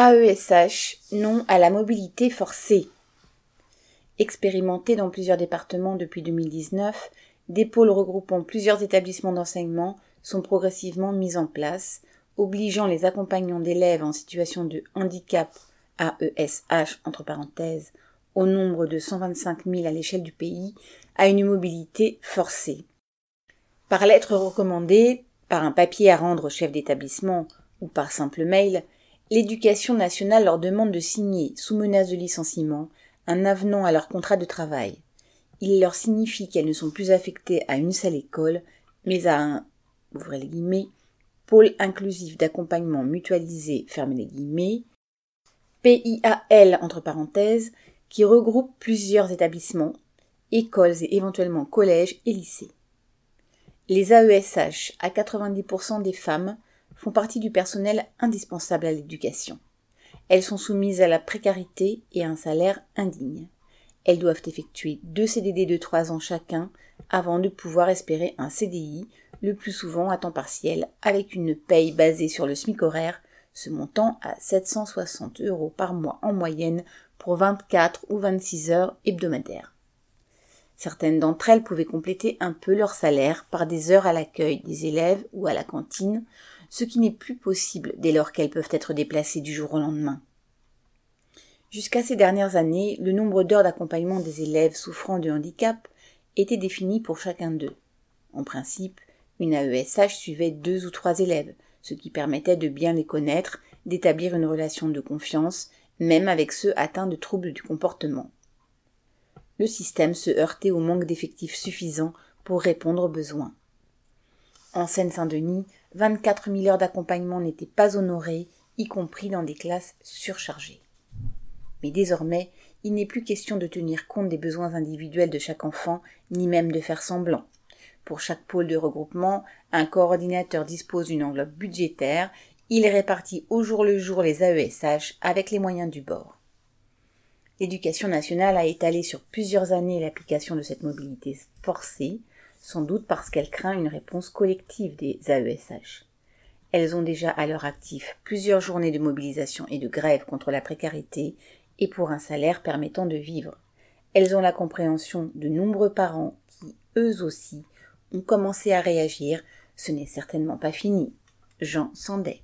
AESH, non à la mobilité forcée. Expérimenté dans plusieurs départements depuis 2019, des pôles regroupant plusieurs établissements d'enseignement sont progressivement mis en place, obligeant les accompagnants d'élèves en situation de handicap AESH entre parenthèses au nombre de 125 000 à l'échelle du pays à une mobilité forcée. Par lettre recommandée, par un papier à rendre au chef d'établissement ou par simple mail, l'éducation nationale leur demande de signer, sous menace de licenciement, un avenant à leur contrat de travail. Il leur signifie qu'elles ne sont plus affectées à une seule école, mais à un, ouvrez les guillemets, pôle inclusif d'accompagnement mutualisé, fermez les guillemets, PIAL entre parenthèses, qui regroupe plusieurs établissements, écoles et éventuellement collèges et lycées. Les AESH, à 90% des femmes, font partie du personnel indispensable à l'éducation. Elles sont soumises à la précarité et à un salaire indigne. Elles doivent effectuer deux CDD de trois ans chacun avant de pouvoir espérer un CDI, le plus souvent à temps partiel, avec une paye basée sur le SMIC horaire, se montant à 760 euros par mois en moyenne pour 24 ou 26 heures hebdomadaires. Certaines d'entre elles pouvaient compléter un peu leur salaire par des heures à l'accueil des élèves ou à la cantine, ce qui n'est plus possible dès lors qu'elles peuvent être déplacées du jour au lendemain. Jusqu'à ces dernières années, le nombre d'heures d'accompagnement des élèves souffrant de handicap était défini pour chacun d'eux. En principe, une AESH suivait deux ou trois élèves, ce qui permettait de bien les connaître, d'établir une relation de confiance, même avec ceux atteints de troubles du comportement. Le système se heurtait au manque d'effectifs suffisants pour répondre aux besoins. En Seine-Saint-Denis, 24 000 heures d'accompagnement n'étaient pas honorées, y compris dans des classes surchargées. Mais désormais, il n'est plus question de tenir compte des besoins individuels de chaque enfant, ni même de faire semblant. Pour chaque pôle de regroupement, un coordinateur dispose d'une enveloppe budgétaire, il répartit au jour le jour les AESH avec les moyens du bord. L'éducation nationale a étalé sur plusieurs années l'application de cette mobilité forcée, sans doute parce qu'elle craint une réponse collective des AESH. Elles ont déjà à leur actif plusieurs journées de mobilisation et de grève contre la précarité et pour un salaire permettant de vivre. Elles ont la compréhension de nombreux parents qui, eux aussi, ont commencé à réagir. Ce n'est certainement pas fini. Jean Sandet.